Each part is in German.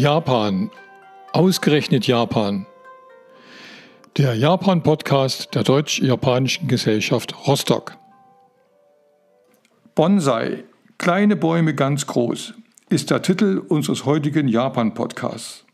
Japan. Ausgerechnet Japan. Der Japan-Podcast der Deutsch-Japanischen Gesellschaft Rostock. Bonsai. Kleine Bäume ganz groß ist der Titel unseres heutigen Japan-Podcasts.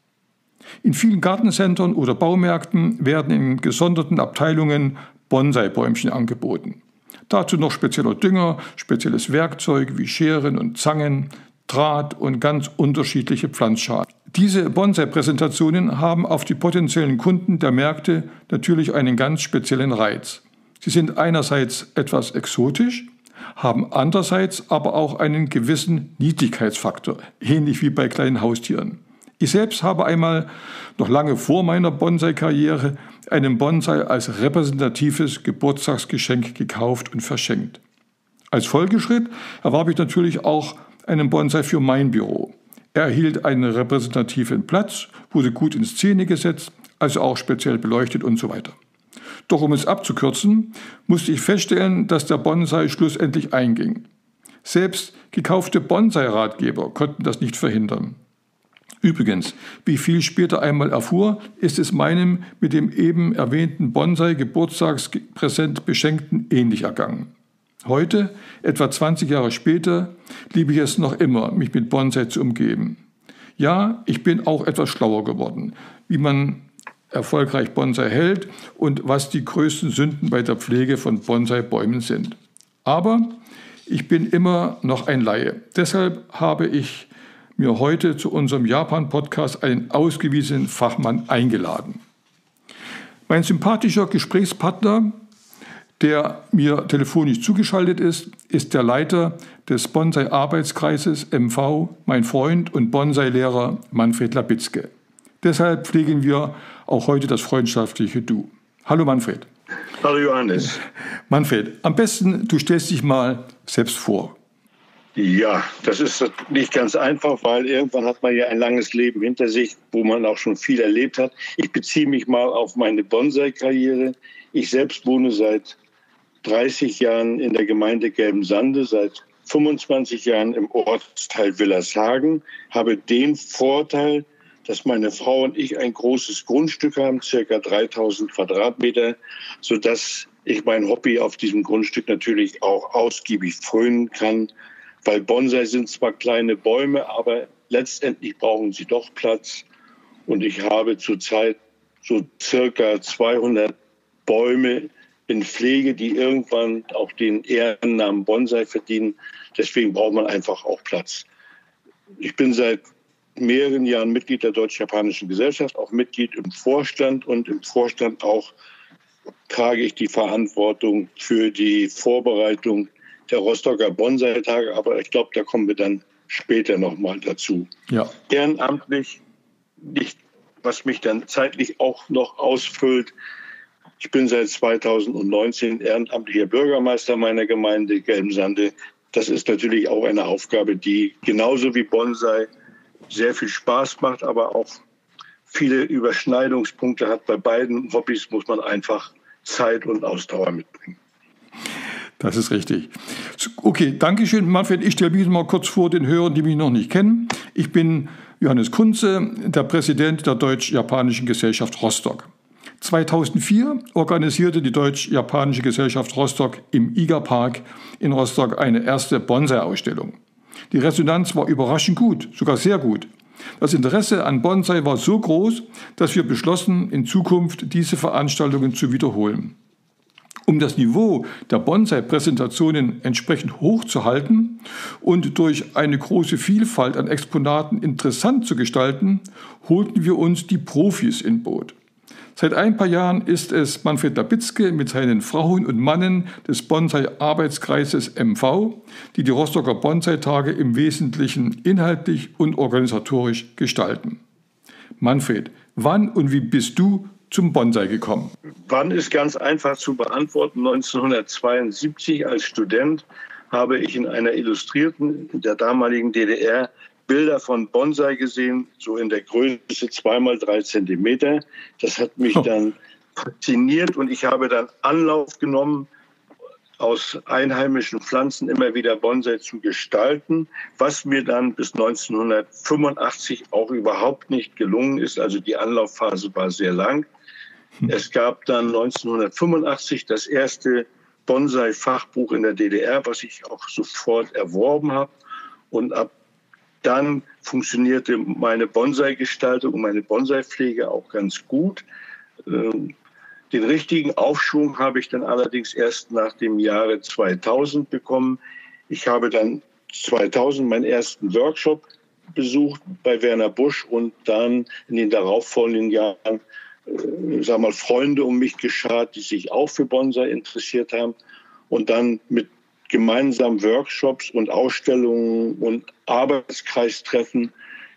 In vielen Gartencentern oder Baumärkten werden in gesonderten Abteilungen Bonsai-Bäumchen angeboten. Dazu noch spezieller Dünger, spezielles Werkzeug wie Scheren und Zangen, Draht und ganz unterschiedliche Pflanzschalen. Diese Bonsai-Präsentationen haben auf die potenziellen Kunden der Märkte natürlich einen ganz speziellen Reiz. Sie sind einerseits etwas exotisch, haben andererseits aber auch einen gewissen Niedlichkeitsfaktor, ähnlich wie bei kleinen Haustieren. Ich selbst habe einmal, noch lange vor meiner Bonsai-Karriere, einen Bonsai als repräsentatives Geburtstagsgeschenk gekauft und verschenkt. Als Folgeschritt erwarb ich natürlich auch einen Bonsai für mein Büro. Er erhielt einen repräsentativen Platz, wurde gut in Szene gesetzt, also auch speziell beleuchtet und so weiter. Doch um es abzukürzen, musste ich feststellen, dass der Bonsai schlussendlich einging. Selbst gekaufte Bonsai-Ratgeber konnten das nicht verhindern. Übrigens, wie viel später einmal erfuhr, ist es meinem mit dem eben erwähnten Bonsai-Geburtstagspräsent beschenkten ähnlich ergangen. Heute, etwa 20 Jahre später, liebe ich es noch immer, mich mit Bonsai zu umgeben. Ja, ich bin auch etwas schlauer geworden, wie man erfolgreich Bonsai hält und was die größten Sünden bei der Pflege von Bonsai-Bäumen sind. Aber ich bin immer noch ein Laie. Deshalb habe ich mir heute zu unserem Japan-Podcast einen ausgewiesenen Fachmann eingeladen. Mein sympathischer Gesprächspartner der mir telefonisch zugeschaltet ist, ist der Leiter des Bonsai-Arbeitskreises MV, mein Freund und Bonsai-Lehrer Manfred Labitzke. Deshalb pflegen wir auch heute das freundschaftliche Du. Hallo Manfred. Hallo Johannes. Manfred, am besten du stellst dich mal selbst vor. Ja, das ist nicht ganz einfach, weil irgendwann hat man ja ein langes Leben hinter sich, wo man auch schon viel erlebt hat. Ich beziehe mich mal auf meine Bonsai-Karriere. Ich selbst wohne seit 30 Jahren in der Gemeinde Gelbensande, seit 25 Jahren im Ortsteil Willershagen, habe den Vorteil, dass meine Frau und ich ein großes Grundstück haben, circa 3000 Quadratmeter, sodass ich mein Hobby auf diesem Grundstück natürlich auch ausgiebig frönen kann, weil Bonsai sind zwar kleine Bäume, aber letztendlich brauchen sie doch Platz. Und ich habe zurzeit so circa 200 Bäume in Pflege, die irgendwann auch den Ehrennamen Bonsai verdienen. Deswegen braucht man einfach auch Platz. Ich bin seit mehreren Jahren Mitglied der Deutsch-Japanischen Gesellschaft, auch Mitglied im Vorstand und im Vorstand auch trage ich die Verantwortung für die Vorbereitung der Rostocker Bonsai-Tage. Aber ich glaube, da kommen wir dann später nochmal dazu. Ja. Ehrenamtlich, nicht, was mich dann zeitlich auch noch ausfüllt, ich bin seit 2019 ehrenamtlicher Bürgermeister meiner Gemeinde Gelmsande. Das ist natürlich auch eine Aufgabe, die genauso wie Bonsai sehr viel Spaß macht, aber auch viele Überschneidungspunkte hat. Bei beiden Hobbys muss man einfach Zeit und Ausdauer mitbringen. Das ist richtig. Okay, danke schön, Manfred. Ich stelle mich mal kurz vor den Hörern, die mich noch nicht kennen. Ich bin Johannes Kunze, der Präsident der Deutsch-Japanischen Gesellschaft Rostock. 2004 organisierte die Deutsch-Japanische Gesellschaft Rostock im IGA-Park in Rostock eine erste Bonsai-Ausstellung. Die Resonanz war überraschend gut, sogar sehr gut. Das Interesse an Bonsai war so groß, dass wir beschlossen, in Zukunft diese Veranstaltungen zu wiederholen. Um das Niveau der Bonsai-Präsentationen entsprechend hoch zu halten und durch eine große Vielfalt an Exponaten interessant zu gestalten, holten wir uns die Profis in Boot. Seit ein paar Jahren ist es Manfred Labitzke mit seinen Frauen und Mannen des Bonsai-Arbeitskreises MV, die die Rostocker Bonsai-Tage im Wesentlichen inhaltlich und organisatorisch gestalten. Manfred, wann und wie bist du zum Bonsai gekommen? Wann ist ganz einfach zu beantworten. 1972 als Student habe ich in einer Illustrierten der damaligen DDR Bilder von Bonsai gesehen, so in der Größe zweimal drei Zentimeter. Das hat mich oh. dann fasziniert und ich habe dann Anlauf genommen, aus einheimischen Pflanzen immer wieder Bonsai zu gestalten, was mir dann bis 1985 auch überhaupt nicht gelungen ist. Also die Anlaufphase war sehr lang. Hm. Es gab dann 1985 das erste Bonsai-Fachbuch in der DDR, was ich auch sofort erworben habe. Und ab dann funktionierte meine Bonsai-Gestaltung und meine Bonsai-Pflege auch ganz gut. Ähm, den richtigen Aufschwung habe ich dann allerdings erst nach dem Jahre 2000 bekommen. Ich habe dann 2000 meinen ersten Workshop besucht bei Werner Busch und dann in den darauffolgenden Jahren, äh, sag mal, Freunde um mich geschart, die sich auch für Bonsai interessiert haben und dann mit gemeinsamen Workshops und Ausstellungen und Arbeitskreistreffen,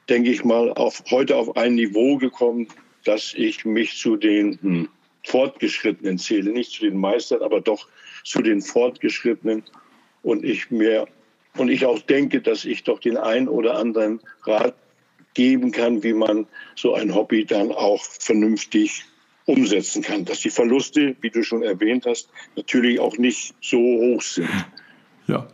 denke ich mal, auf, heute auf ein Niveau gekommen, dass ich mich zu den hm, Fortgeschrittenen zähle, nicht zu den Meistern, aber doch zu den Fortgeschrittenen. Und ich mir und ich auch denke, dass ich doch den einen oder anderen Rat geben kann, wie man so ein Hobby dann auch vernünftig umsetzen kann. Dass die Verluste, wie du schon erwähnt hast, natürlich auch nicht so hoch sind. Ja.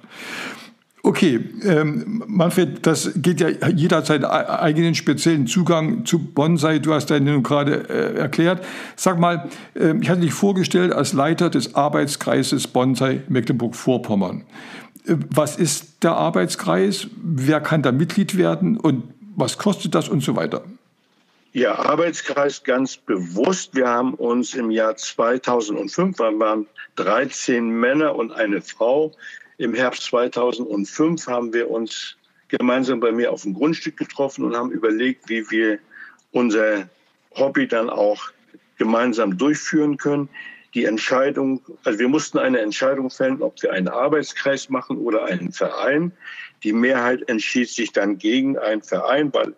Okay, ähm, Manfred, das geht ja jeder seinen eigenen speziellen Zugang zu Bonsai. Du hast deinen gerade äh, erklärt. Sag mal, äh, ich hatte dich vorgestellt als Leiter des Arbeitskreises Bonsai Mecklenburg-Vorpommern. Äh, was ist der Arbeitskreis? Wer kann da Mitglied werden? Und was kostet das und so weiter? Ja, Arbeitskreis ganz bewusst. Wir haben uns im Jahr 2005, wir waren 13 Männer und eine Frau, im Herbst 2005 haben wir uns gemeinsam bei mir auf dem Grundstück getroffen und haben überlegt, wie wir unser Hobby dann auch gemeinsam durchführen können. Die Entscheidung, also wir mussten eine Entscheidung fällen, ob wir einen Arbeitskreis machen oder einen Verein. Die Mehrheit entschied sich dann gegen einen Verein, weil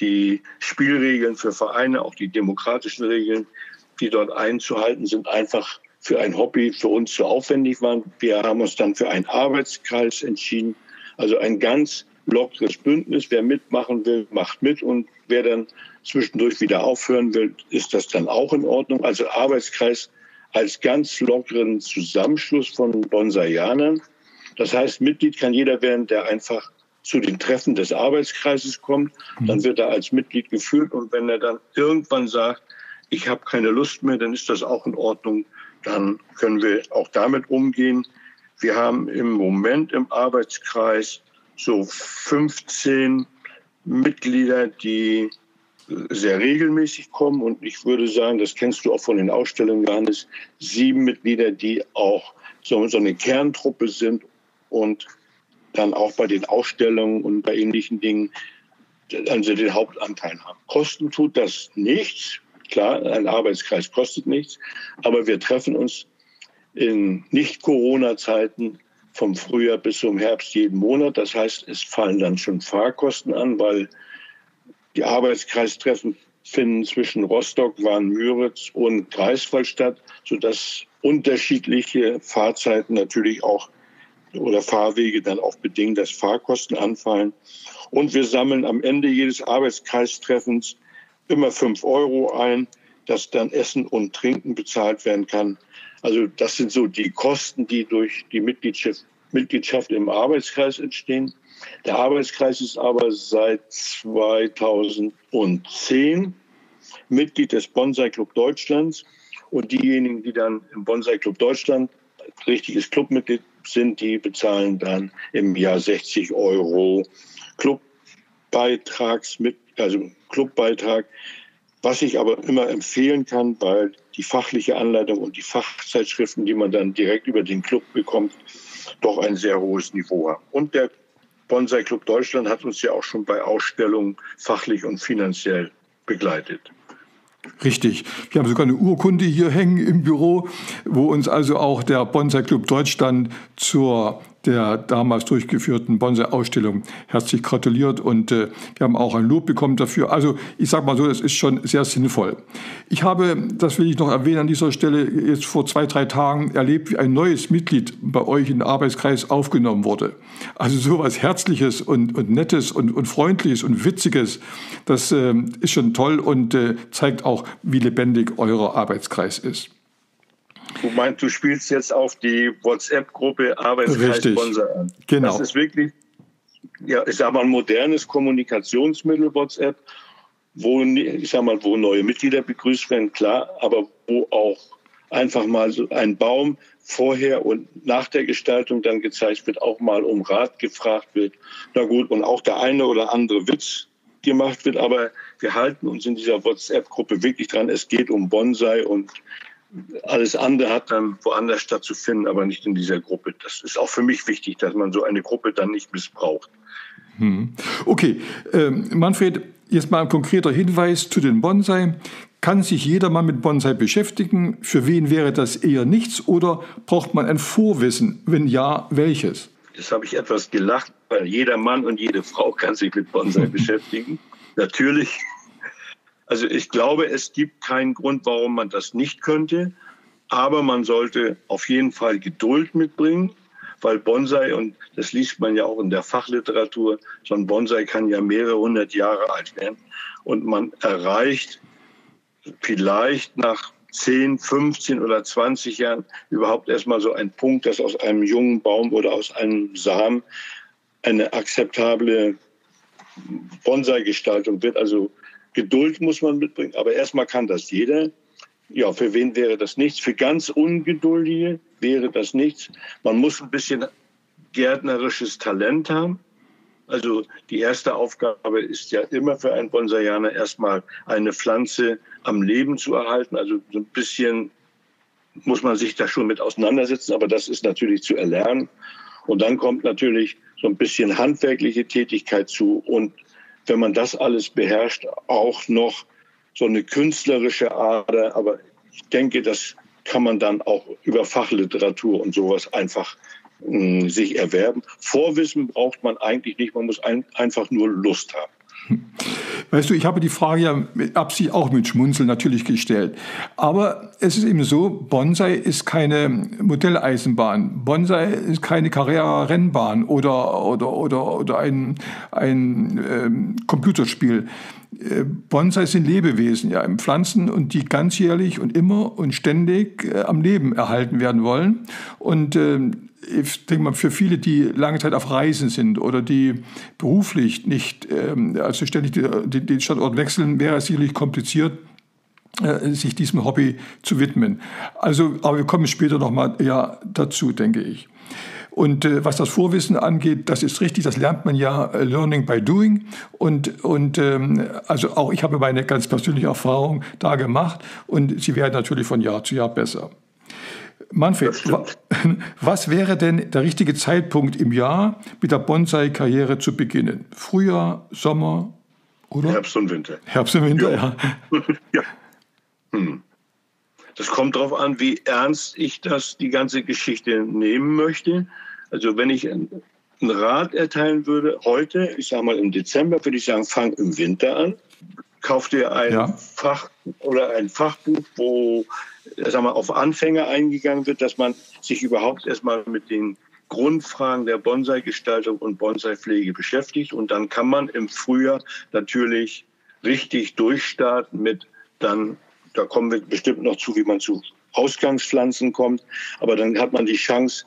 die Spielregeln für Vereine, auch die demokratischen Regeln, die dort einzuhalten sind, einfach für ein Hobby für uns zu aufwendig waren. Wir haben uns dann für einen Arbeitskreis entschieden, also ein ganz lockeres Bündnis. Wer mitmachen will, macht mit und wer dann zwischendurch wieder aufhören will, ist das dann auch in Ordnung. Also Arbeitskreis als ganz lockeren Zusammenschluss von Bonsaianern. Das heißt, Mitglied kann jeder werden, der einfach zu den Treffen des Arbeitskreises kommt. Dann wird er als Mitglied geführt und wenn er dann irgendwann sagt, ich habe keine Lust mehr, dann ist das auch in Ordnung dann können wir auch damit umgehen. Wir haben im Moment im Arbeitskreis so 15 Mitglieder, die sehr regelmäßig kommen. Und ich würde sagen, das kennst du auch von den Ausstellungen, Johannes, sieben Mitglieder, die auch so, so eine Kerntruppe sind und dann auch bei den Ausstellungen und bei ähnlichen Dingen also den Hauptanteil haben. Kosten tut das nichts. Klar, ein Arbeitskreis kostet nichts, aber wir treffen uns in Nicht-Corona-Zeiten vom Frühjahr bis zum Herbst jeden Monat. Das heißt, es fallen dann schon Fahrkosten an, weil die Arbeitskreistreffen finden zwischen Rostock, Warn-Müritz und Greifswald statt, sodass unterschiedliche Fahrzeiten natürlich auch oder Fahrwege dann auch bedingen, dass Fahrkosten anfallen. Und wir sammeln am Ende jedes Arbeitskreistreffens immer fünf Euro ein, dass dann Essen und Trinken bezahlt werden kann. Also das sind so die Kosten, die durch die Mitgliedschaft, Mitgliedschaft im Arbeitskreis entstehen. Der Arbeitskreis ist aber seit 2010 Mitglied des Bonsai Club Deutschlands. Und diejenigen, die dann im Bonsai Club Deutschland richtiges Clubmitglied sind, die bezahlen dann im Jahr 60 Euro Clubbeitragsmitglied also Clubbeitrag. Was ich aber immer empfehlen kann, weil die fachliche Anleitung und die Fachzeitschriften, die man dann direkt über den Club bekommt, doch ein sehr hohes Niveau haben. Und der Bonsai Club Deutschland hat uns ja auch schon bei Ausstellungen fachlich und finanziell begleitet. Richtig. Wir haben sogar eine Urkunde hier hängen im Büro, wo uns also auch der Bonsai Club Deutschland zur der damals durchgeführten Bonsai-Ausstellung herzlich gratuliert und äh, wir haben auch ein Lob bekommen dafür. Also ich sage mal so, das ist schon sehr sinnvoll. Ich habe, das will ich noch erwähnen an dieser Stelle, jetzt vor zwei, drei Tagen erlebt, wie ein neues Mitglied bei euch in den Arbeitskreis aufgenommen wurde. Also sowas Herzliches und, und Nettes und, und Freundliches und Witziges, das äh, ist schon toll und äh, zeigt auch, wie lebendig euer Arbeitskreis ist. Du meinst, du spielst jetzt auf die WhatsApp-Gruppe Arbeitskreis Bonsai an. Genau. Das ist wirklich, ja, ich sag mal, ein modernes Kommunikationsmittel, WhatsApp, wo, ich sag mal, wo neue Mitglieder begrüßt werden, klar, aber wo auch einfach mal so ein Baum vorher und nach der Gestaltung dann gezeigt wird, auch mal um Rat gefragt wird. Na gut, und auch der eine oder andere Witz gemacht wird, aber wir halten uns in dieser WhatsApp-Gruppe wirklich dran. Es geht um Bonsai und alles andere hat dann woanders stattzufinden, aber nicht in dieser Gruppe. Das ist auch für mich wichtig, dass man so eine Gruppe dann nicht missbraucht. Hm. Okay, ähm, Manfred, jetzt mal ein konkreter Hinweis zu den Bonsai. Kann sich jeder mal mit Bonsai beschäftigen? Für wen wäre das eher nichts oder braucht man ein Vorwissen? Wenn ja, welches? Das habe ich etwas gelacht, weil jeder Mann und jede Frau kann sich mit Bonsai beschäftigen. Natürlich. Also ich glaube, es gibt keinen Grund, warum man das nicht könnte. Aber man sollte auf jeden Fall Geduld mitbringen, weil Bonsai, und das liest man ja auch in der Fachliteratur, so ein Bonsai kann ja mehrere hundert Jahre alt werden. Und man erreicht vielleicht nach 10, 15 oder 20 Jahren überhaupt erstmal so einen Punkt, dass aus einem jungen Baum oder aus einem Samen eine akzeptable Bonsai-Gestaltung wird. Also Geduld muss man mitbringen, aber erstmal kann das jeder. Ja, für wen wäre das nichts? Für ganz Ungeduldige wäre das nichts. Man muss ein bisschen gärtnerisches Talent haben. Also die erste Aufgabe ist ja immer für einen Bonsaianer erstmal eine Pflanze am Leben zu erhalten. Also so ein bisschen muss man sich da schon mit auseinandersetzen, aber das ist natürlich zu erlernen. Und dann kommt natürlich so ein bisschen handwerkliche Tätigkeit zu und wenn man das alles beherrscht, auch noch so eine künstlerische Ader. Aber ich denke, das kann man dann auch über Fachliteratur und sowas einfach mh, sich erwerben. Vorwissen braucht man eigentlich nicht, man muss ein, einfach nur Lust haben. Weißt du, ich habe die Frage ja mit Absicht auch mit Schmunzeln natürlich gestellt. Aber es ist eben so, Bonsai ist keine Modelleisenbahn. Bonsai ist keine Carrera-Rennbahn oder, oder, oder, oder ein, ein ähm, Computerspiel. Äh, Bonsai sind Lebewesen, ja, Pflanzen und die ganzjährlich und immer und ständig äh, am Leben erhalten werden wollen. Und äh, ich denke mal, für viele, die lange Zeit auf Reisen sind oder die beruflich nicht, ähm, also ständig den Standort wechseln, wäre es sicherlich kompliziert, äh, sich diesem Hobby zu widmen. Also, aber wir kommen später nochmal ja, dazu, denke ich. Und äh, was das Vorwissen angeht, das ist richtig, das lernt man ja äh, Learning by Doing. Und, und ähm, also auch ich habe meine ganz persönliche Erfahrung da gemacht und sie werden natürlich von Jahr zu Jahr besser. Manfred, was wäre denn der richtige Zeitpunkt im Jahr, mit der Bonsai-Karriere zu beginnen? Frühjahr, Sommer oder? Herbst und Winter. Herbst und Winter, ja. ja. ja. Hm. Das kommt darauf an, wie ernst ich das, die ganze Geschichte nehmen möchte. Also wenn ich einen Rat erteilen würde, heute, ich sage mal im Dezember, würde ich sagen, fang im Winter an. Kauf dir ein ja. Fach oder ein Fachbuch, wo sag mal, auf Anfänger eingegangen wird, dass man sich überhaupt erstmal mit den Grundfragen der Bonsai-Gestaltung und Bonsai-Pflege beschäftigt. Und dann kann man im Frühjahr natürlich richtig durchstarten mit dann, da kommen wir bestimmt noch zu, wie man zu Ausgangspflanzen kommt. Aber dann hat man die Chance,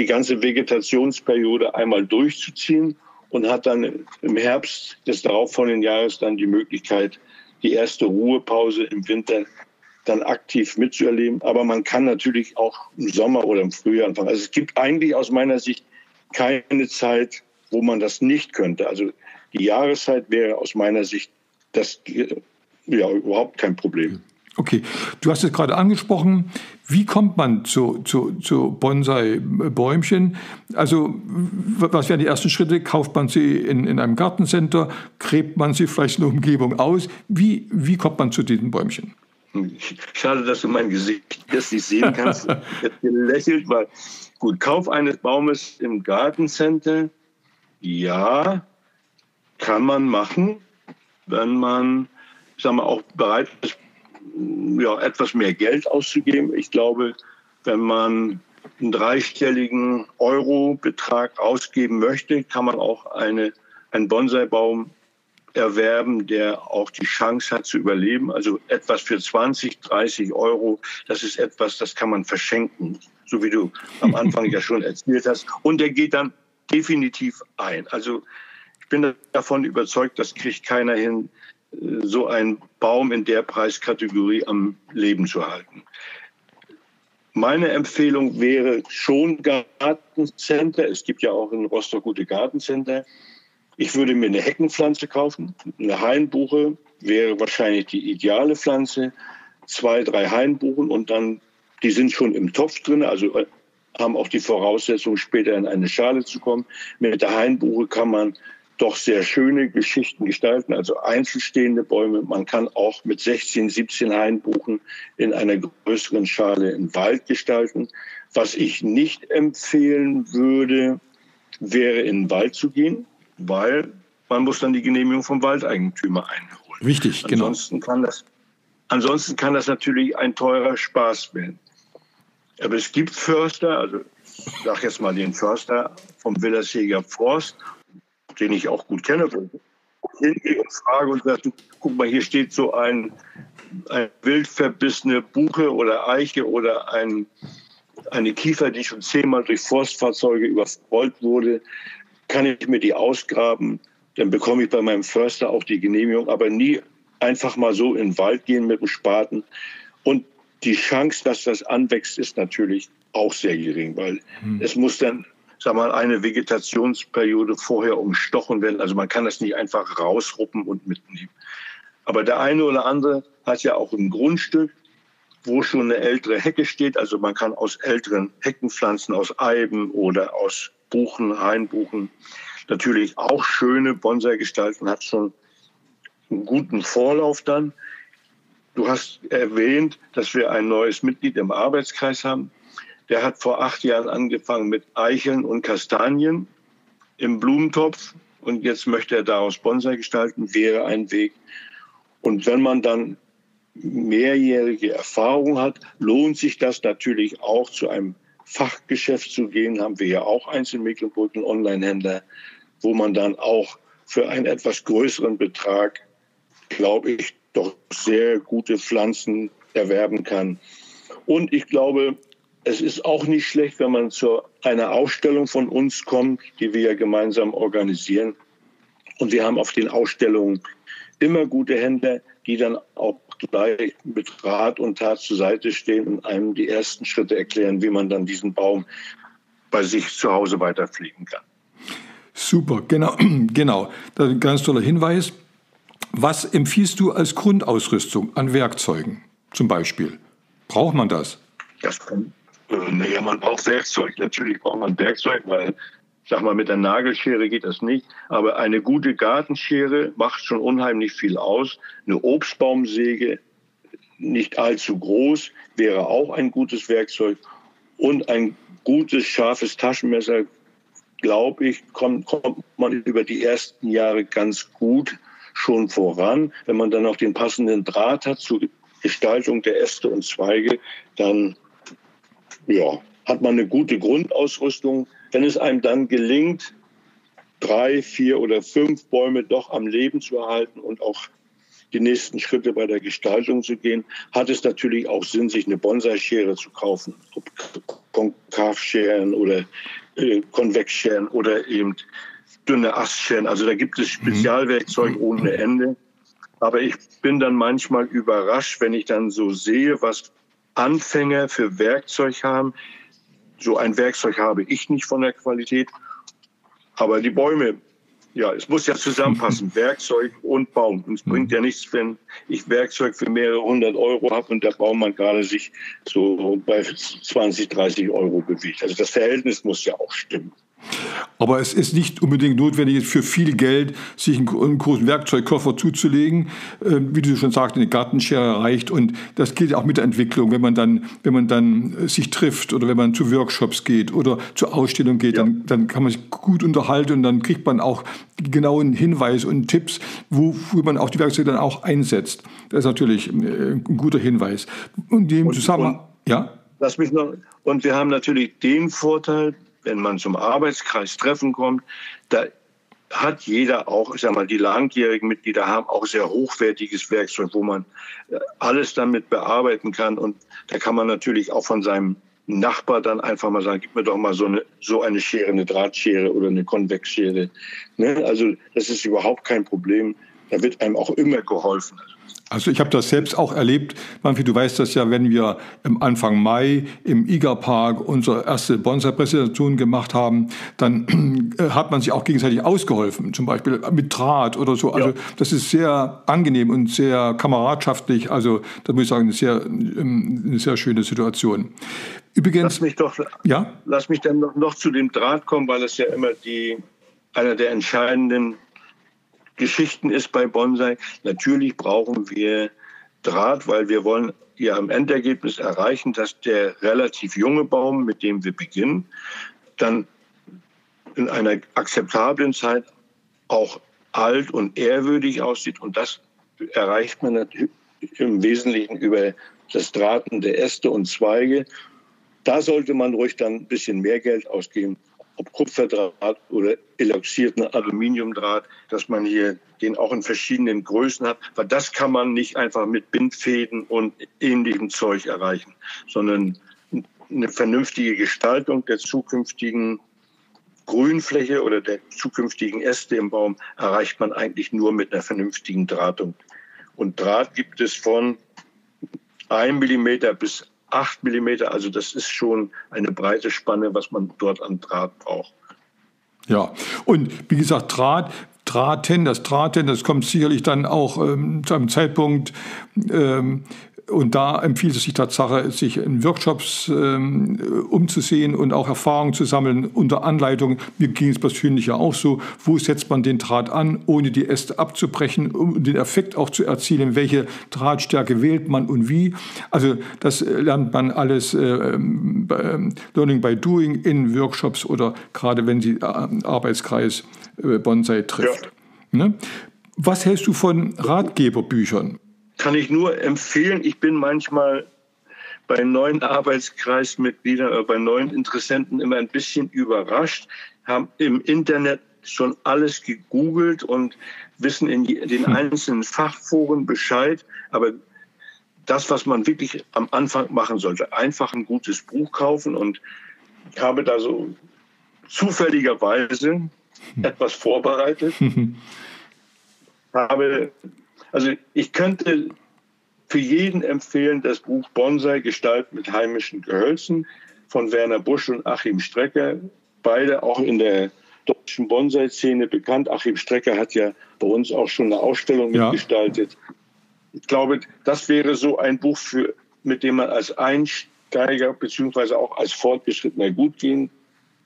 die ganze Vegetationsperiode einmal durchzuziehen und hat dann im Herbst des darauffolgenden Jahres dann die Möglichkeit, die erste Ruhepause im Winter dann aktiv mitzuerleben. Aber man kann natürlich auch im Sommer oder im Frühjahr anfangen. Also es gibt eigentlich aus meiner Sicht keine Zeit, wo man das nicht könnte. Also die Jahreszeit wäre aus meiner Sicht das ja überhaupt kein Problem. Okay, du hast es gerade angesprochen. Wie kommt man zu, zu, zu Bonsai-Bäumchen? Also, was wären die ersten Schritte? Kauft man sie in, in einem Gartencenter? Gräbt man sie vielleicht in der Umgebung aus? Wie, wie kommt man zu diesen Bäumchen? Schade, dass du mein Gesicht jetzt nicht sehen kannst. Ich habe gelächelt, weil gut, Kauf eines Baumes im Gartencenter, ja, kann man machen, wenn man, ich sag mal, auch bereit ist, ja, etwas mehr Geld auszugeben. Ich glaube, wenn man einen dreistelligen Euro-Betrag ausgeben möchte, kann man auch eine, einen Bonsai-Baum erwerben, der auch die Chance hat zu überleben. Also etwas für 20, 30 Euro, das ist etwas, das kann man verschenken, so wie du am Anfang ja schon erzählt hast. Und der geht dann definitiv ein. Also ich bin davon überzeugt, das kriegt keiner hin, so einen Baum in der Preiskategorie am Leben zu halten. Meine Empfehlung wäre schon Gartencenter. Es gibt ja auch in Rostock gute Gartencenter. Ich würde mir eine Heckenpflanze kaufen. Eine Hainbuche wäre wahrscheinlich die ideale Pflanze. Zwei, drei Hainbuchen und dann, die sind schon im Topf drin, also äh, haben auch die Voraussetzung, später in eine Schale zu kommen. Mit der Hainbuche kann man doch sehr schöne Geschichten gestalten, also einzelstehende Bäume. Man kann auch mit 16, 17 Hainbuchen in einer größeren Schale im Wald gestalten. Was ich nicht empfehlen würde, wäre in den Wald zu gehen, weil man muss dann die Genehmigung vom Waldeigentümer einholen. Wichtig, genau. Ansonsten kann das, ansonsten kann das natürlich ein teurer Spaß werden. Aber es gibt Förster, also ich sage jetzt mal den Förster vom Willersjäger Forst den ich auch gut kenne, hingehe und frage und sage, guck mal, hier steht so ein, ein wild verbissene Buche oder Eiche oder ein, eine Kiefer, die schon zehnmal durch Forstfahrzeuge überrollt wurde. Kann ich mir die ausgraben? Dann bekomme ich bei meinem Förster auch die Genehmigung, aber nie einfach mal so in den Wald gehen mit dem Spaten. Und die Chance, dass das anwächst, ist natürlich auch sehr gering, weil hm. es muss dann sag mal, eine Vegetationsperiode vorher umstochen werden. Also man kann das nicht einfach rausruppen und mitnehmen. Aber der eine oder andere hat ja auch ein Grundstück, wo schon eine ältere Hecke steht. Also man kann aus älteren Heckenpflanzen, aus Eiben oder aus Buchen, Hainbuchen, natürlich auch schöne Bonsai gestalten, hat schon einen guten Vorlauf dann. Du hast erwähnt, dass wir ein neues Mitglied im Arbeitskreis haben. Der hat vor acht Jahren angefangen mit Eicheln und Kastanien im Blumentopf und jetzt möchte er daraus Bonsai gestalten, wäre ein Weg. Und wenn man dann mehrjährige Erfahrung hat, lohnt sich das natürlich auch zu einem Fachgeschäft zu gehen. Haben wir ja auch eins in Mecklenburg, wo man dann auch für einen etwas größeren Betrag, glaube ich, doch sehr gute Pflanzen erwerben kann. Und ich glaube, es ist auch nicht schlecht, wenn man zu einer Ausstellung von uns kommt, die wir ja gemeinsam organisieren. Und wir haben auf den Ausstellungen immer gute Händler, die dann auch gleich mit Rat und Tat zur Seite stehen und einem die ersten Schritte erklären, wie man dann diesen Baum bei sich zu Hause weiterpflegen kann. Super, genau, genau. Das ist ein ganz toller Hinweis. Was empfiehlst du als Grundausrüstung an Werkzeugen zum Beispiel? Braucht man das? Das äh, naja, man braucht Werkzeug. Natürlich braucht man Werkzeug, weil, sag mal, mit der Nagelschere geht das nicht. Aber eine gute Gartenschere macht schon unheimlich viel aus. Eine Obstbaumsäge, nicht allzu groß, wäre auch ein gutes Werkzeug. Und ein gutes, scharfes Taschenmesser, glaube ich, kommt, kommt man über die ersten Jahre ganz gut schon voran. Wenn man dann auch den passenden Draht hat zur Gestaltung der Äste und Zweige, dann ja, hat man eine gute Grundausrüstung. Wenn es einem dann gelingt, drei, vier oder fünf Bäume doch am Leben zu erhalten und auch die nächsten Schritte bei der Gestaltung zu gehen, hat es natürlich auch Sinn, sich eine Bonsai-Schere zu kaufen. Ob Konkavscheren oder äh, Konvexscheren oder eben dünne Astscheren. Also da gibt es mhm. Spezialwerkzeug ohne Ende. Aber ich bin dann manchmal überrascht, wenn ich dann so sehe, was Anfänger für Werkzeug haben. So ein Werkzeug habe ich nicht von der Qualität. Aber die Bäume, ja, es muss ja zusammenpassen, Werkzeug und Baum. Und es bringt ja nichts, wenn ich Werkzeug für mehrere hundert Euro habe und der Baumann gerade sich so bei 20, 30 Euro bewegt. Also das Verhältnis muss ja auch stimmen. Aber es ist nicht unbedingt notwendig, für viel Geld sich einen, großen Werkzeugkoffer zuzulegen. Äh, wie du schon sagst, eine Gartenschere reicht. Und das gilt auch mit der Entwicklung. Wenn man dann, wenn man dann äh, sich trifft oder wenn man zu Workshops geht oder zur Ausstellung geht, ja. dann, dann kann man sich gut unterhalten und dann kriegt man auch genauen Hinweis und Tipps, wofür man auch die Werkzeuge dann auch einsetzt. Das ist natürlich äh, ein guter Hinweis. Und dem Zusammenhang, ja? Lass mich noch, und wir haben natürlich den Vorteil, wenn man zum Arbeitskreis Treffen kommt, da hat jeder auch, ich sag mal, die langjährigen Mitglieder haben auch sehr hochwertiges Werkzeug, wo man äh, alles damit bearbeiten kann. Und da kann man natürlich auch von seinem Nachbar dann einfach mal sagen, gib mir doch mal so eine, so eine Schere, eine Drahtschere oder eine Konvexschere. Ne? Also das ist überhaupt kein Problem. Da wird einem auch immer geholfen. Also ich habe das selbst auch erlebt. Manfred, du weißt das ja, wenn wir im Anfang Mai im IGA-Park unsere erste Bonsai-Präsentation gemacht haben, dann äh, hat man sich auch gegenseitig ausgeholfen, zum Beispiel mit Draht oder so. Also ja. das ist sehr angenehm und sehr kameradschaftlich. Also da muss ich sagen, eine sehr, ähm, eine sehr schöne Situation. Übrigens, lass mich doch, ja? lass mich dann noch, noch zu dem Draht kommen, weil es ja immer die einer der entscheidenden Geschichten ist bei Bonsai. Natürlich brauchen wir Draht, weil wir wollen ja am Endergebnis erreichen, dass der relativ junge Baum, mit dem wir beginnen, dann in einer akzeptablen Zeit auch alt und ehrwürdig aussieht. Und das erreicht man im Wesentlichen über das Drahten der Äste und Zweige. Da sollte man ruhig dann ein bisschen mehr Geld ausgeben ob Kupferdraht oder eloxierten Aluminiumdraht, dass man hier den auch in verschiedenen Größen hat, weil das kann man nicht einfach mit Bindfäden und ähnlichem Zeug erreichen, sondern eine vernünftige Gestaltung der zukünftigen Grünfläche oder der zukünftigen Äste im Baum erreicht man eigentlich nur mit einer vernünftigen Drahtung. Und Draht gibt es von 1 Millimeter bis 8 mm. Also das ist schon eine breite Spanne, was man dort an Draht braucht. Ja, und wie gesagt, Draht, Drahten, das Drahten, das kommt sicherlich dann auch ähm, zu einem Zeitpunkt, ähm, und da empfiehlt es sich Tatsache, sich in Workshops ähm, umzusehen und auch Erfahrungen zu sammeln unter Anleitung. Mir ging es persönlich ja auch so. Wo setzt man den Draht an, ohne die Äste abzubrechen, um den Effekt auch zu erzielen? Welche Drahtstärke wählt man und wie? Also das lernt man alles äh, äh, Learning by Doing in Workshops oder gerade wenn Sie äh, Arbeitskreis äh, Bonsai trifft. Ja. Ne? Was hältst du von Ratgeberbüchern? Kann ich nur empfehlen. Ich bin manchmal bei neuen Arbeitskreismitgliedern oder bei neuen Interessenten immer ein bisschen überrascht, haben im Internet schon alles gegoogelt und wissen in den hm. einzelnen Fachforen Bescheid. Aber das, was man wirklich am Anfang machen sollte, einfach ein gutes Buch kaufen. Und ich habe da so zufälligerweise hm. etwas vorbereitet. habe also ich könnte für jeden empfehlen das Buch Bonsai Gestalt mit heimischen Gehölzen von Werner Busch und Achim Strecker, beide auch in der deutschen Bonsai-Szene bekannt. Achim Strecker hat ja bei uns auch schon eine Ausstellung ja. mitgestaltet. Ich glaube, das wäre so ein Buch, für, mit dem man als Einsteiger beziehungsweise auch als Fortgeschrittener gut gehen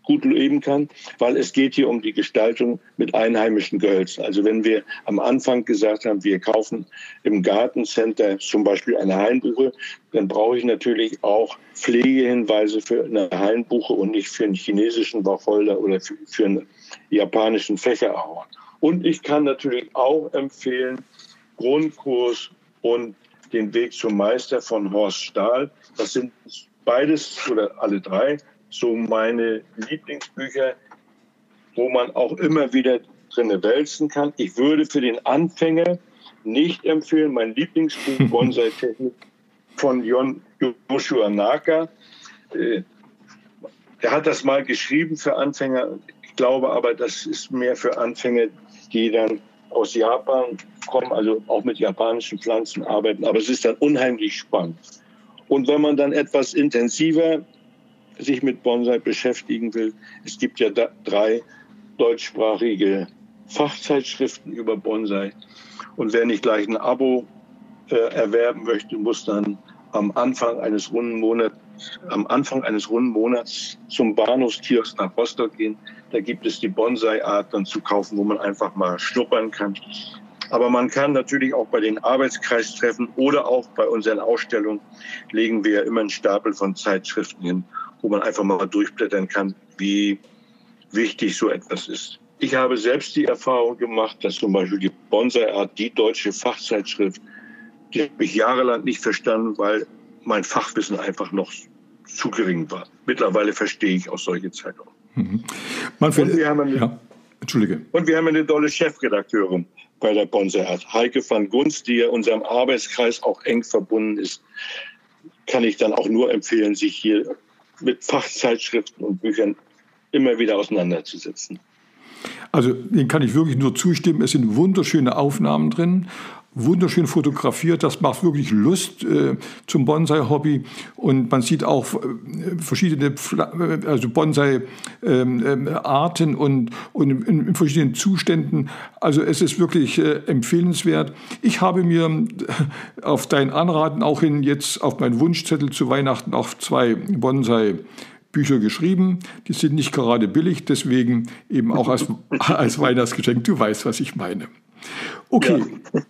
gut leben kann, weil es geht hier um die Gestaltung mit einheimischen Gehölzen. Also wenn wir am Anfang gesagt haben, wir kaufen im Gartencenter zum Beispiel eine Hainbuche, dann brauche ich natürlich auch Pflegehinweise für eine Hainbuche und nicht für einen chinesischen Wacholder oder für, für einen japanischen Fächerahorn. Und ich kann natürlich auch empfehlen, Grundkurs und den Weg zum Meister von Horst Stahl. Das sind beides oder alle drei so meine Lieblingsbücher, wo man auch immer wieder drin wälzen kann. Ich würde für den Anfänger nicht empfehlen, mein Lieblingsbuch Bonsai-Technik von Jon Joshua Naka. Äh, der hat das mal geschrieben für Anfänger. Ich glaube aber, das ist mehr für Anfänger, die dann aus Japan kommen, also auch mit japanischen Pflanzen arbeiten. Aber es ist dann unheimlich spannend. Und wenn man dann etwas intensiver sich mit Bonsai beschäftigen will. Es gibt ja drei deutschsprachige Fachzeitschriften über Bonsai. Und wer nicht gleich ein Abo äh, erwerben möchte, muss dann am Anfang eines runden Monats, am Anfang eines runden Monats zum Bahnhofskiosk nach Rostock gehen. Da gibt es die Bonsai-Art dann zu kaufen, wo man einfach mal schnuppern kann. Aber man kann natürlich auch bei den Arbeitskreistreffen oder auch bei unseren Ausstellungen legen wir immer einen Stapel von Zeitschriften hin wo man einfach mal durchblättern kann, wie wichtig so etwas ist. Ich habe selbst die Erfahrung gemacht, dass zum Beispiel die Bonsai-Art, die deutsche Fachzeitschrift, die habe ich jahrelang nicht verstanden, weil mein Fachwissen einfach noch zu gering war. Mittlerweile verstehe ich auch solche Zeitungen. Mhm. Manfred, ja. Entschuldige. Und wir haben eine tolle Chefredakteurin bei der Bonsai Art, Heike van Gunst, die ja unserem Arbeitskreis auch eng verbunden ist. Kann ich dann auch nur empfehlen, sich hier mit Fachzeitschriften und Büchern immer wieder auseinanderzusetzen. Also den kann ich wirklich nur zustimmen. Es sind wunderschöne Aufnahmen drin wunderschön fotografiert. Das macht wirklich Lust äh, zum Bonsai-Hobby. Und man sieht auch äh, verschiedene äh, also Bonsai-Arten ähm, und, und in, in, verschiedenen Zuständen. Also es ist wirklich äh, empfehlenswert. Ich habe mir äh, auf dein Anraten auch hin jetzt auf meinen Wunschzettel zu Weihnachten auch zwei Bonsai Bücher geschrieben. Die sind nicht gerade billig, deswegen eben auch als, als Weihnachtsgeschenk. Du weißt, was ich meine. Okay. Ja.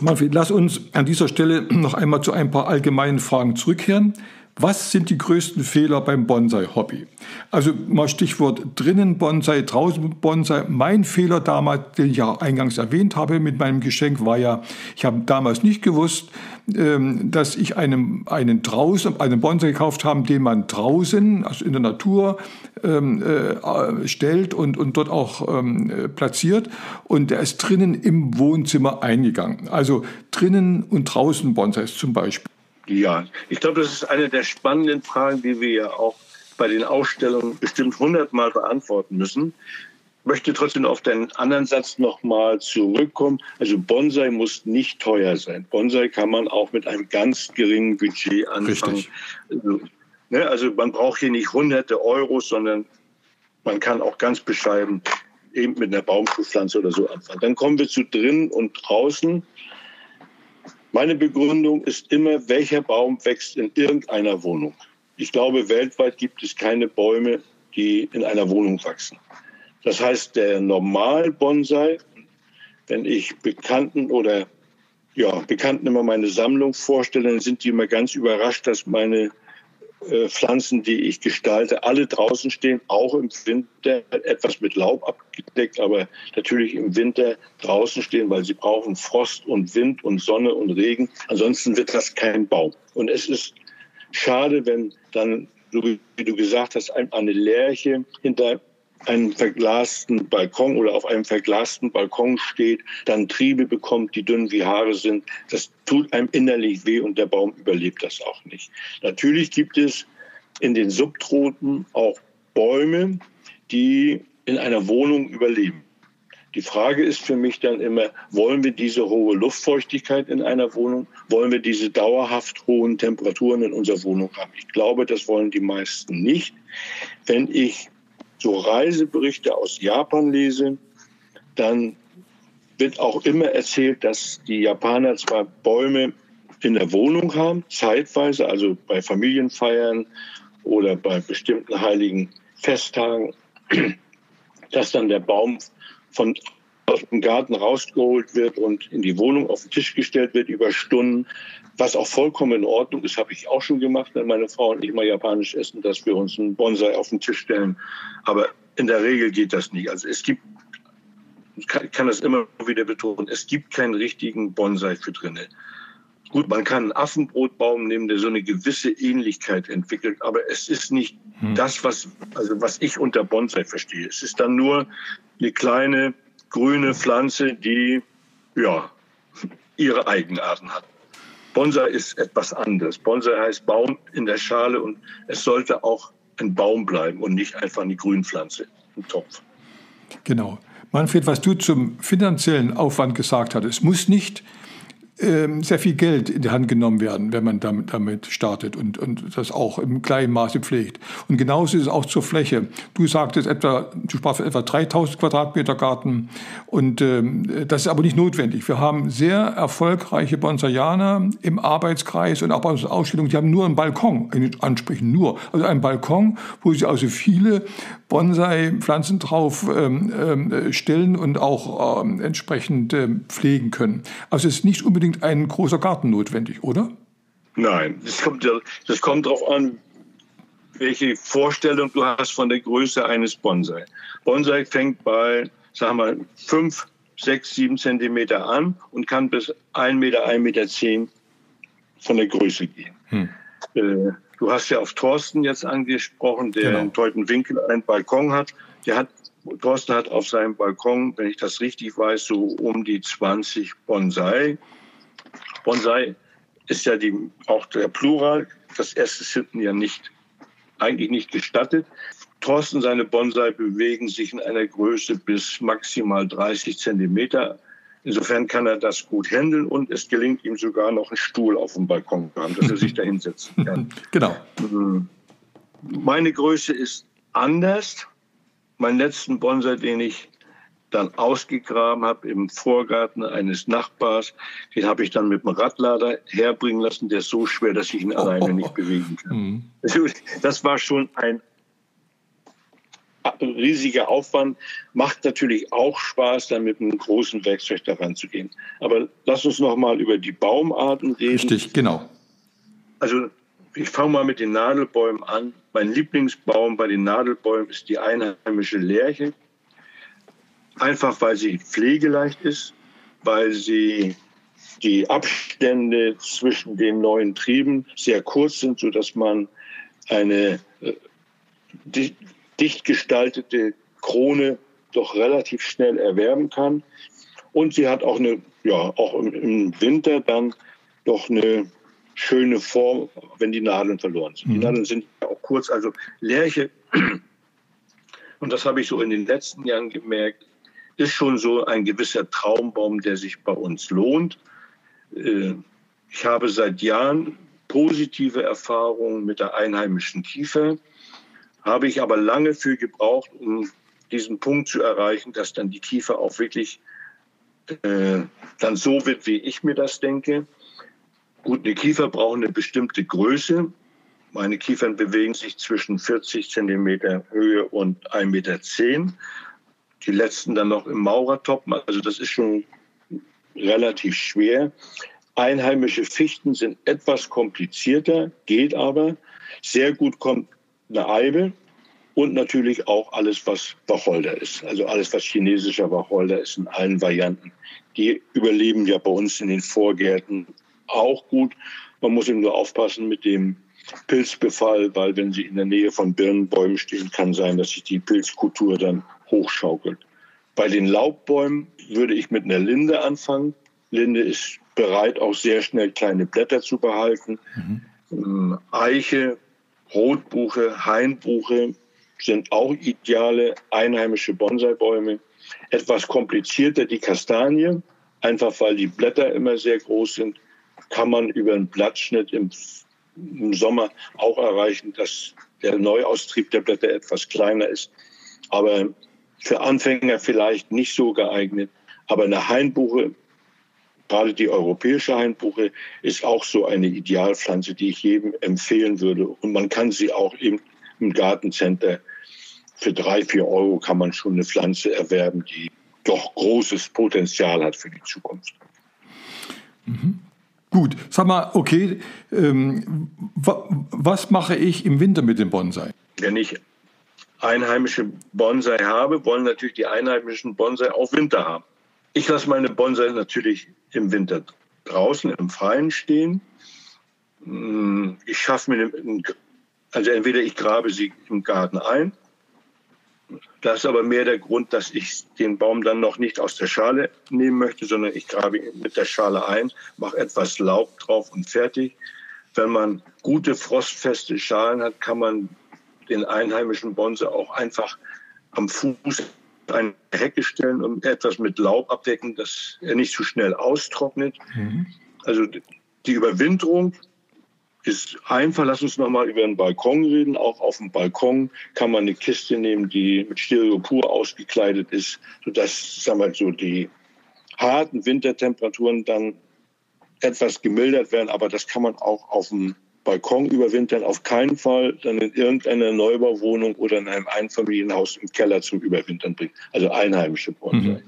Manfred, lass uns an dieser Stelle noch einmal zu ein paar allgemeinen Fragen zurückkehren. Was sind die größten Fehler beim Bonsai-Hobby? Also mal Stichwort drinnen Bonsai, draußen Bonsai. Mein Fehler damals, den ich ja eingangs erwähnt habe mit meinem Geschenk, war ja, ich habe damals nicht gewusst, ähm, dass ich einen, einen draußen, einen Bonsai gekauft habe, den man draußen, also in der Natur, ähm, äh, stellt und, und dort auch ähm, platziert. Und der ist drinnen im Wohnzimmer eingegangen. Also drinnen und draußen Bonsais zum Beispiel. Ja, ich glaube, das ist eine der spannenden Fragen, die wir ja auch bei den Ausstellungen bestimmt hundertmal beantworten müssen. Ich möchte trotzdem auf deinen anderen Satz nochmal zurückkommen. Also Bonsai muss nicht teuer sein. Bonsai kann man auch mit einem ganz geringen Budget anfangen. Also, ne, also man braucht hier nicht hunderte Euros, sondern man kann auch ganz bescheiden eben mit einer Baumschulpflanze oder so anfangen. Dann kommen wir zu drinnen und draußen. Meine Begründung ist immer, welcher Baum wächst in irgendeiner Wohnung. Ich glaube, weltweit gibt es keine Bäume, die in einer Wohnung wachsen. Das heißt, der Normal-Bonsai, wenn ich Bekannten oder ja, Bekannten immer meine Sammlung vorstelle, dann sind die immer ganz überrascht, dass meine Pflanzen, die ich gestalte, alle draußen stehen, auch im Winter etwas mit Laub abgedeckt, aber natürlich im Winter draußen stehen, weil sie brauchen Frost und Wind und Sonne und Regen. Ansonsten wird das kein Baum. Und es ist schade, wenn dann, wie du gesagt hast, eine Lerche hinter einem verglasten Balkon oder auf einem verglasten Balkon steht, dann Triebe bekommt, die dünn wie Haare sind. Das tut einem innerlich weh und der Baum überlebt das auch nicht. Natürlich gibt es in den Subtropen auch Bäume, die in einer Wohnung überleben. Die Frage ist für mich dann immer, wollen wir diese hohe Luftfeuchtigkeit in einer Wohnung? Wollen wir diese dauerhaft hohen Temperaturen in unserer Wohnung haben? Ich glaube, das wollen die meisten nicht. Wenn ich so Reiseberichte aus Japan lese, dann wird auch immer erzählt, dass die Japaner zwar Bäume in der Wohnung haben, zeitweise, also bei Familienfeiern oder bei bestimmten heiligen Festtagen, dass dann der Baum von aus dem Garten rausgeholt wird und in die Wohnung auf den Tisch gestellt wird über Stunden, was auch vollkommen in Ordnung ist, habe ich auch schon gemacht, wenn meine Frau und ich mal japanisch essen, dass wir uns einen Bonsai auf den Tisch stellen. Aber in der Regel geht das nicht. Also es gibt, ich kann, das immer wieder betonen, es gibt keinen richtigen Bonsai für drinnen. Gut, man kann einen Affenbrotbaum nehmen, der so eine gewisse Ähnlichkeit entwickelt, aber es ist nicht hm. das, was, also was ich unter Bonsai verstehe. Es ist dann nur eine kleine grüne Pflanze, die ja ihre Eigenarten hat. Bonsai ist etwas anderes. Bonsai heißt Baum in der Schale und es sollte auch ein Baum bleiben und nicht einfach eine Grünpflanze, ein Topf. Genau. Manfred, was du zum finanziellen Aufwand gesagt hast, es muss nicht sehr viel Geld in die Hand genommen werden, wenn man damit, damit startet und, und das auch im gleichen Maße pflegt. Und genauso ist es auch zur Fläche. Du sagtest etwa, du sprachst etwa 3000 Quadratmeter Garten und ähm, das ist aber nicht notwendig. Wir haben sehr erfolgreiche Bonsaianer im Arbeitskreis und auch bei unseren Ausstellungen, die haben nur einen Balkon, ansprechen nur, also einen Balkon, wo sie also viele Bonsai-Pflanzen drauf ähm, ähm, stellen und auch ähm, entsprechend ähm, pflegen können. Also es ist nicht unbedingt unbedingt ein großer Garten notwendig, oder? Nein, das kommt, das kommt darauf an, welche Vorstellung du hast von der Größe eines Bonsai. Bonsai fängt bei, sagen wir, 5, 6, 7 Zentimeter an und kann bis 1 Meter, 1 Meter 10 von der Größe gehen. Hm. Äh, du hast ja auf Thorsten jetzt angesprochen, der genau. in Teutenwinkel einen Balkon hat. Der hat Thorsten hat auf seinem Balkon, wenn ich das richtig weiß, so um die 20 Bonsai. Bonsai ist ja die, auch der Plural. Das erste ist hinten ja nicht, eigentlich nicht gestattet. Thorsten, seine Bonsai bewegen sich in einer Größe bis maximal 30 Zentimeter. Insofern kann er das gut handeln und es gelingt ihm sogar noch einen Stuhl auf dem Balkon zu haben, dass er sich da hinsetzen kann. Genau. Mhm. Meine Größe ist anders. Mein letzten Bonsai, den ich dann ausgegraben habe im Vorgarten eines Nachbars, den habe ich dann mit dem Radlader herbringen lassen. Der ist so schwer, dass ich ihn alleine nicht bewegen kann. Mhm. Das war schon ein riesiger Aufwand. Macht natürlich auch Spaß, dann mit einem großen Werkzeug daran zu gehen. Aber lass uns noch mal über die Baumarten reden. Richtig, genau. Also ich fange mal mit den Nadelbäumen an. Mein Lieblingsbaum bei den Nadelbäumen ist die einheimische Lärche. Einfach weil sie pflegeleicht ist, weil sie die Abstände zwischen den neuen Trieben sehr kurz sind, sodass man eine äh, dicht, dicht gestaltete Krone doch relativ schnell erwerben kann. Und sie hat auch eine, ja, auch im Winter dann doch eine schöne Form, wenn die Nadeln verloren sind. Mhm. Die Nadeln sind ja auch kurz, also Lerche, und das habe ich so in den letzten Jahren gemerkt, ist schon so ein gewisser Traumbaum, der sich bei uns lohnt. Äh, ich habe seit Jahren positive Erfahrungen mit der einheimischen Kiefer, habe ich aber lange für gebraucht, um diesen Punkt zu erreichen, dass dann die Kiefer auch wirklich äh, dann so wird, wie ich mir das denke. Gut, eine Kiefer braucht eine bestimmte Größe. Meine Kiefern bewegen sich zwischen 40 Zentimeter Höhe und 1,10 Meter. Die letzten dann noch im Maurertoppen. Also das ist schon relativ schwer. Einheimische Fichten sind etwas komplizierter, geht aber. Sehr gut kommt eine Eibe und natürlich auch alles, was Wacholder ist. Also alles, was chinesischer Wacholder ist in allen Varianten. Die überleben ja bei uns in den Vorgärten auch gut. Man muss eben nur aufpassen mit dem Pilzbefall, weil wenn sie in der Nähe von Birnenbäumen stehen, kann sein, dass sich die Pilzkultur dann hochschaukelt. Bei den Laubbäumen würde ich mit einer Linde anfangen. Linde ist bereit, auch sehr schnell kleine Blätter zu behalten. Mhm. Ähm, Eiche, Rotbuche, Hainbuche sind auch ideale einheimische Bonsaibäume. Etwas komplizierter die Kastanie, einfach weil die Blätter immer sehr groß sind kann man über einen Blattschnitt im, im Sommer auch erreichen, dass der Neuaustrieb der Blätter etwas kleiner ist. Aber für Anfänger vielleicht nicht so geeignet. Aber eine Hainbuche, gerade die europäische Hainbuche, ist auch so eine Idealpflanze, die ich jedem empfehlen würde. Und man kann sie auch im, im Gartencenter für drei, vier Euro kann man schon eine Pflanze erwerben, die doch großes Potenzial hat für die Zukunft. Mhm. Gut, sag mal, okay, ähm, was mache ich im Winter mit dem Bonsai? Wenn ich einheimische Bonsai habe, wollen natürlich die einheimischen Bonsai auch Winter haben. Ich lasse meine Bonsai natürlich im Winter draußen im Freien stehen. Hm, ich schaffe mir, also entweder ich grabe sie im Garten ein das ist aber mehr der Grund, dass ich den Baum dann noch nicht aus der Schale nehmen möchte, sondern ich grabe ihn mit der Schale ein, mache etwas Laub drauf und fertig. Wenn man gute frostfeste Schalen hat, kann man den einheimischen Bonsai auch einfach am Fuß eine Hecke stellen und etwas mit Laub abdecken, dass er nicht zu schnell austrocknet. Mhm. Also die Überwinterung ist einfach. Lass uns noch mal über den Balkon reden. Auch auf dem Balkon kann man eine Kiste nehmen, die mit Styropor ausgekleidet ist, sodass, sagen wir so, die harten Wintertemperaturen dann etwas gemildert werden. Aber das kann man auch auf dem Balkon überwintern. Auf keinen Fall dann in irgendeiner Neubauwohnung oder in einem Einfamilienhaus im Keller zum Überwintern bringen. Also einheimische Bonsai. Mhm.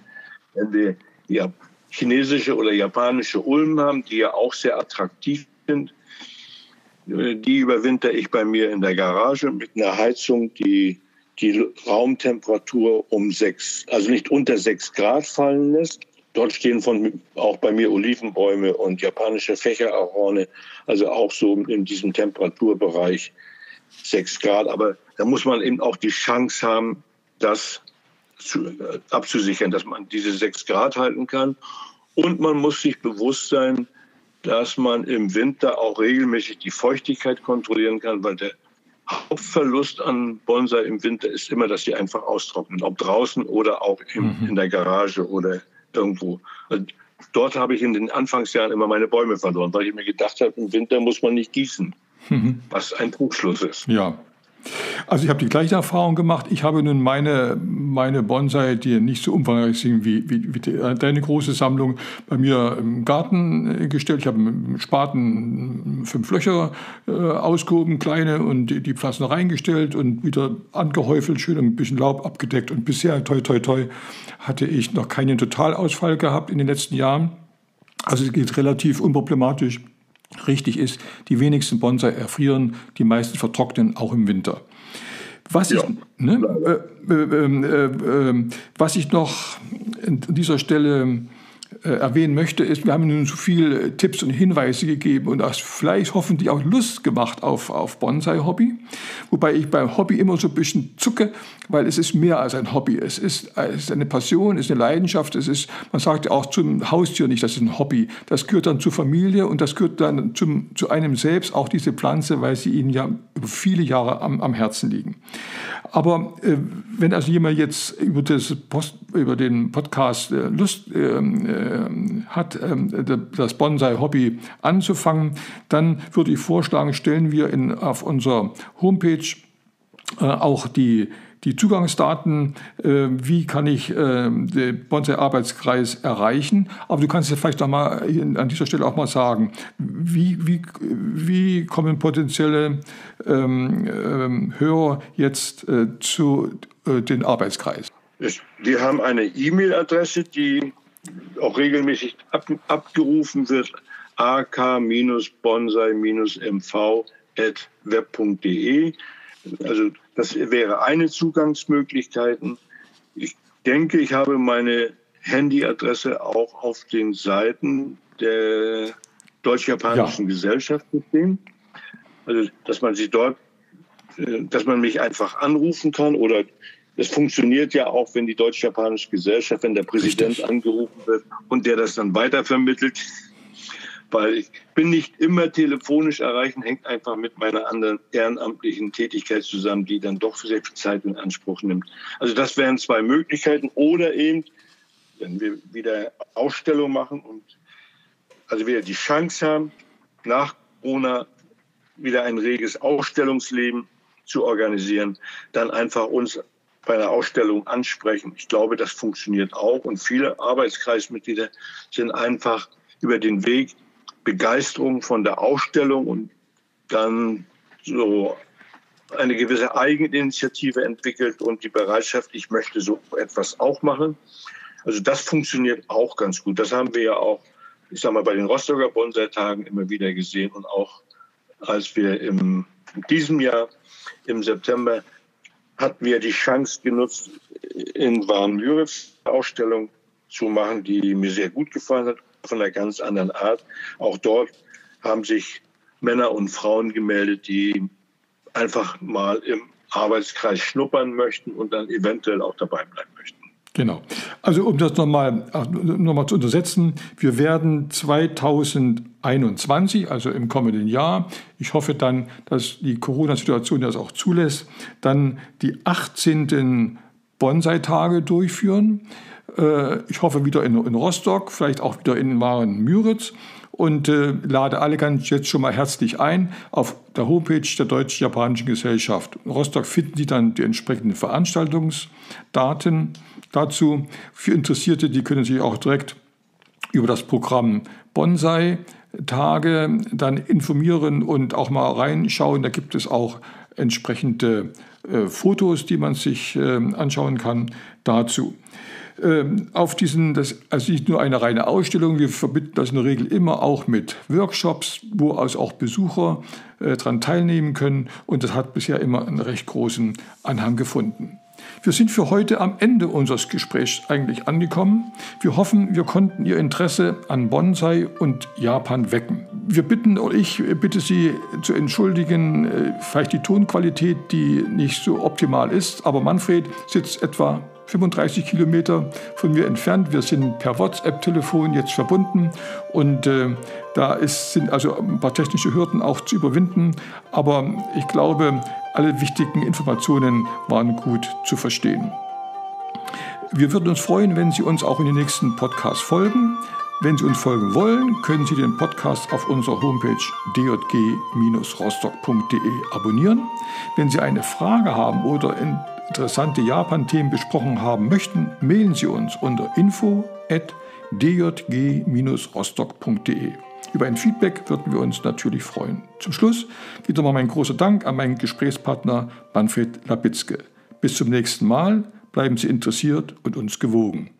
Wenn wir ja, chinesische oder japanische Ulmen haben, die ja auch sehr attraktiv sind, die überwinter ich bei mir in der Garage mit einer Heizung, die die Raumtemperatur um sechs, also nicht unter sechs Grad fallen lässt. Dort stehen von, auch bei mir Olivenbäume und japanische Fächerarone, also auch so in diesem Temperaturbereich sechs Grad. Aber da muss man eben auch die Chance haben, dass zu, äh, abzusichern, dass man diese sechs Grad halten kann. Und man muss sich bewusst sein, dass man im Winter auch regelmäßig die Feuchtigkeit kontrollieren kann, weil der Hauptverlust an Bonsai im Winter ist immer, dass sie einfach austrocknen, ob draußen oder auch im, mhm. in der Garage oder irgendwo. Dort habe ich in den Anfangsjahren immer meine Bäume verloren, weil ich mir gedacht habe, im Winter muss man nicht gießen, mhm. was ein Trugschluss ist. Ja, also ich habe die gleiche Erfahrung gemacht. Ich habe nun meine, meine Bonsai, die nicht so umfangreich sind wie, wie, wie deine große Sammlung, bei mir im Garten äh, gestellt. Ich habe im Spaten fünf Löcher äh, ausgehoben, kleine, und die, die Pflanzen reingestellt und wieder angehäufelt, schön ein bisschen Laub abgedeckt. Und bisher, toi, toi, toi, hatte ich noch keinen Totalausfall gehabt in den letzten Jahren. Also es geht relativ unproblematisch richtig ist, die wenigsten Bonsai erfrieren, die meisten vertrocknen auch im Winter. Was, ja. ich, ne, äh, äh, ähm, äh, ähm, was ich noch an dieser Stelle erwähnen möchte, ist, wir haben nun so viele Tipps und Hinweise gegeben und das vielleicht hoffentlich auch Lust gemacht auf, auf Bonsai-Hobby. Wobei ich beim Hobby immer so ein bisschen zucke, weil es ist mehr als ein Hobby. Es ist, es ist eine Passion, es ist eine Leidenschaft. Es ist, man sagt ja auch zum Haustier nicht, das ist ein Hobby. Das gehört dann zur Familie und das gehört dann zum, zu einem selbst, auch diese Pflanze, weil sie ihnen ja über viele Jahre am, am Herzen liegen. Aber äh, wenn also jemand jetzt über, das Post, über den Podcast äh, Lust ähm, äh, hat, ähm, das Bonsai-Hobby anzufangen, dann würde ich vorschlagen, stellen wir in, auf unserer Homepage äh, auch die die Zugangsdaten, äh, wie kann ich äh, den Bonsai-Arbeitskreis erreichen. Aber du kannst ja vielleicht auch mal an dieser Stelle auch mal sagen, wie, wie, wie kommen potenzielle ähm, ähm, Hörer jetzt äh, zu äh, den Arbeitskreis? Wir haben eine E-Mail-Adresse, die auch regelmäßig ab, abgerufen wird, ak-bonsai-mv.web.de. Also das wäre eine Zugangsmöglichkeit. Ich denke, ich habe meine Handyadresse auch auf den Seiten der deutsch-japanischen ja. Gesellschaft gesehen. Also, dass man sich dort, äh, dass man mich einfach anrufen kann oder es funktioniert ja auch, wenn die deutsch-japanische Gesellschaft, wenn der Präsident Richtig. angerufen wird und der das dann weitervermittelt, weil ich bin nicht immer telefonisch erreichen, hängt einfach mit meiner anderen ehrenamtlichen Tätigkeit zusammen, die dann doch sehr viel Zeit in Anspruch nimmt. Also das wären zwei Möglichkeiten oder eben, wenn wir wieder Ausstellung machen und also wieder die Chance haben, nach Corona wieder ein reges Ausstellungsleben zu organisieren, dann einfach uns bei einer Ausstellung ansprechen. Ich glaube, das funktioniert auch und viele Arbeitskreismitglieder sind einfach über den Weg Begeisterung von der Ausstellung und dann so eine gewisse Eigeninitiative entwickelt und die Bereitschaft, ich möchte so etwas auch machen. Also das funktioniert auch ganz gut. Das haben wir ja auch, ich sag mal, bei den Rostocker Bonsai-Tagen immer wieder gesehen und auch als wir im, in diesem Jahr im September hatten wir die Chance genutzt, in Warnmüritz Ausstellung zu machen, die mir sehr gut gefallen hat von einer ganz anderen Art. Auch dort haben sich Männer und Frauen gemeldet, die einfach mal im Arbeitskreis schnuppern möchten und dann eventuell auch dabei bleiben möchten. Genau. Also um das nochmal noch mal zu untersetzen, wir werden 2021, also im kommenden Jahr, ich hoffe dann, dass die Corona-Situation das auch zulässt, dann die 18. Bonsai-Tage durchführen. Äh, ich hoffe wieder in, Rostock, vielleicht auch wieder in Waren Müritz und äh, lade alle ganz jetzt schon mal herzlich ein. Auf der Homepage der Deutsch-Japanischen Gesellschaft Rostock finden Sie dann die entsprechenden Veranstaltungsdaten dazu. Für Interessierte, die können sich auch direkt über das Programm Bonsai Tage dann informieren und auch mal reinschauen. Da gibt es auch entsprechende äh, Fotos, die man sich äh, anschauen kann dazu. Ähm, auf diesen, das also nicht nur eine reine Ausstellung, wir verbinden das in der Regel immer auch mit Workshops, wo also auch Besucher äh, daran teilnehmen können und das hat bisher immer einen recht großen Anhang gefunden. Wir sind für heute am Ende unseres Gesprächs eigentlich angekommen. Wir hoffen, wir konnten Ihr Interesse an Bonsai und Japan wecken. Wir bitten, ich bitte Sie zu entschuldigen, äh, vielleicht die Tonqualität, die nicht so optimal ist, aber Manfred sitzt etwa 35 Kilometer von mir entfernt. Wir sind per WhatsApp-Telefon jetzt verbunden und äh, da ist, sind also ein paar technische Hürden auch zu überwinden. Aber ich glaube, alle wichtigen Informationen waren gut zu verstehen. Wir würden uns freuen, wenn Sie uns auch in den nächsten Podcast folgen. Wenn Sie uns folgen wollen, können Sie den Podcast auf unserer Homepage djg-rostock.de abonnieren. Wenn Sie eine Frage haben oder interessante Japan-Themen besprochen haben möchten, mailen Sie uns unter info@djg-rostock.de. Über ein Feedback würden wir uns natürlich freuen. Zum Schluss wieder mal mein großer Dank an meinen Gesprächspartner Manfred Lapitzke. Bis zum nächsten Mal, bleiben Sie interessiert und uns gewogen.